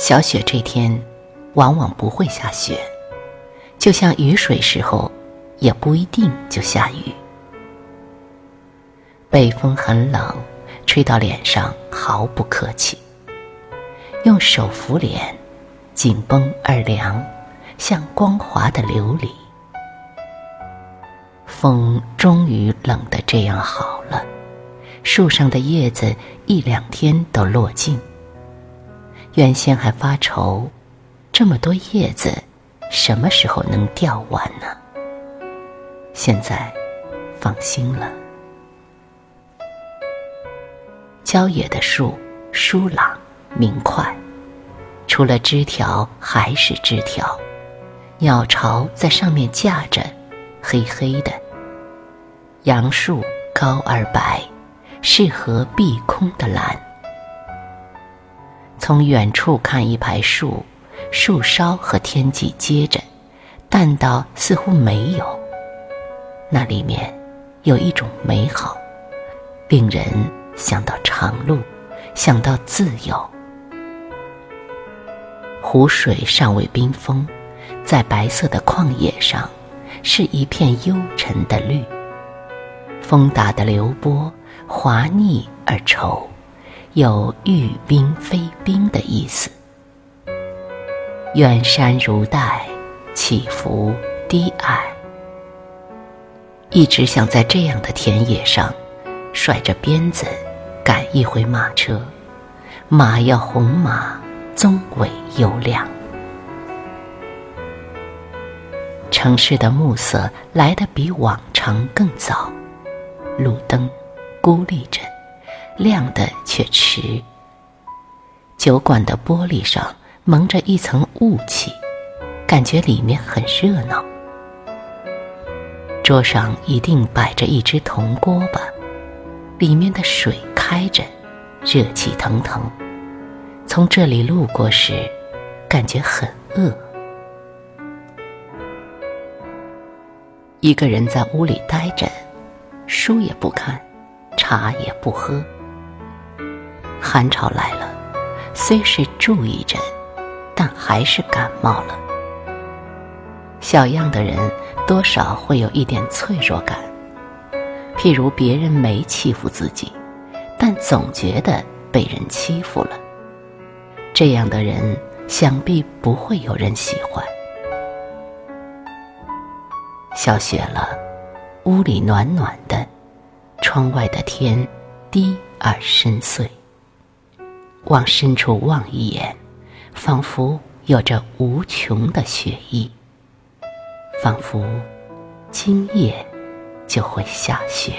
小雪这天，往往不会下雪，就像雨水时候，也不一定就下雨。北风很冷，吹到脸上毫不客气。用手扶脸，紧绷而凉，像光滑的琉璃。风终于冷得这样好了，树上的叶子一两天都落尽。原先还发愁，这么多叶子，什么时候能掉完呢？现在放心了。郊野的树疏朗。明快，除了枝条还是枝条，鸟巢在上面架着，黑黑的。杨树高而白，适合碧空的蓝。从远处看一排树，树梢和天际接着，淡到似乎没有。那里面有一种美好，令人想到长路，想到自由。湖水尚未冰封，在白色的旷野上，是一片幽沉的绿。风打的流波，滑腻而稠，有遇冰非冰的意思。远山如带，起伏低矮。一直想在这样的田野上，甩着鞭子，赶一回马车，马要红马。棕尾优亮，城市的暮色来得比往常更早，路灯孤立着，亮的却迟。酒馆的玻璃上蒙着一层雾气，感觉里面很热闹。桌上一定摆着一只铜锅吧，里面的水开着，热气腾腾。从这里路过时，感觉很饿。一个人在屋里待着，书也不看，茶也不喝。寒潮来了，虽是注意着，但还是感冒了。小样的人多少会有一点脆弱感，譬如别人没欺负自己，但总觉得被人欺负了。这样的人，想必不会有人喜欢。下雪了，屋里暖暖的，窗外的天低而深邃。往深处望一眼，仿佛有着无穷的雪意，仿佛今夜就会下雪。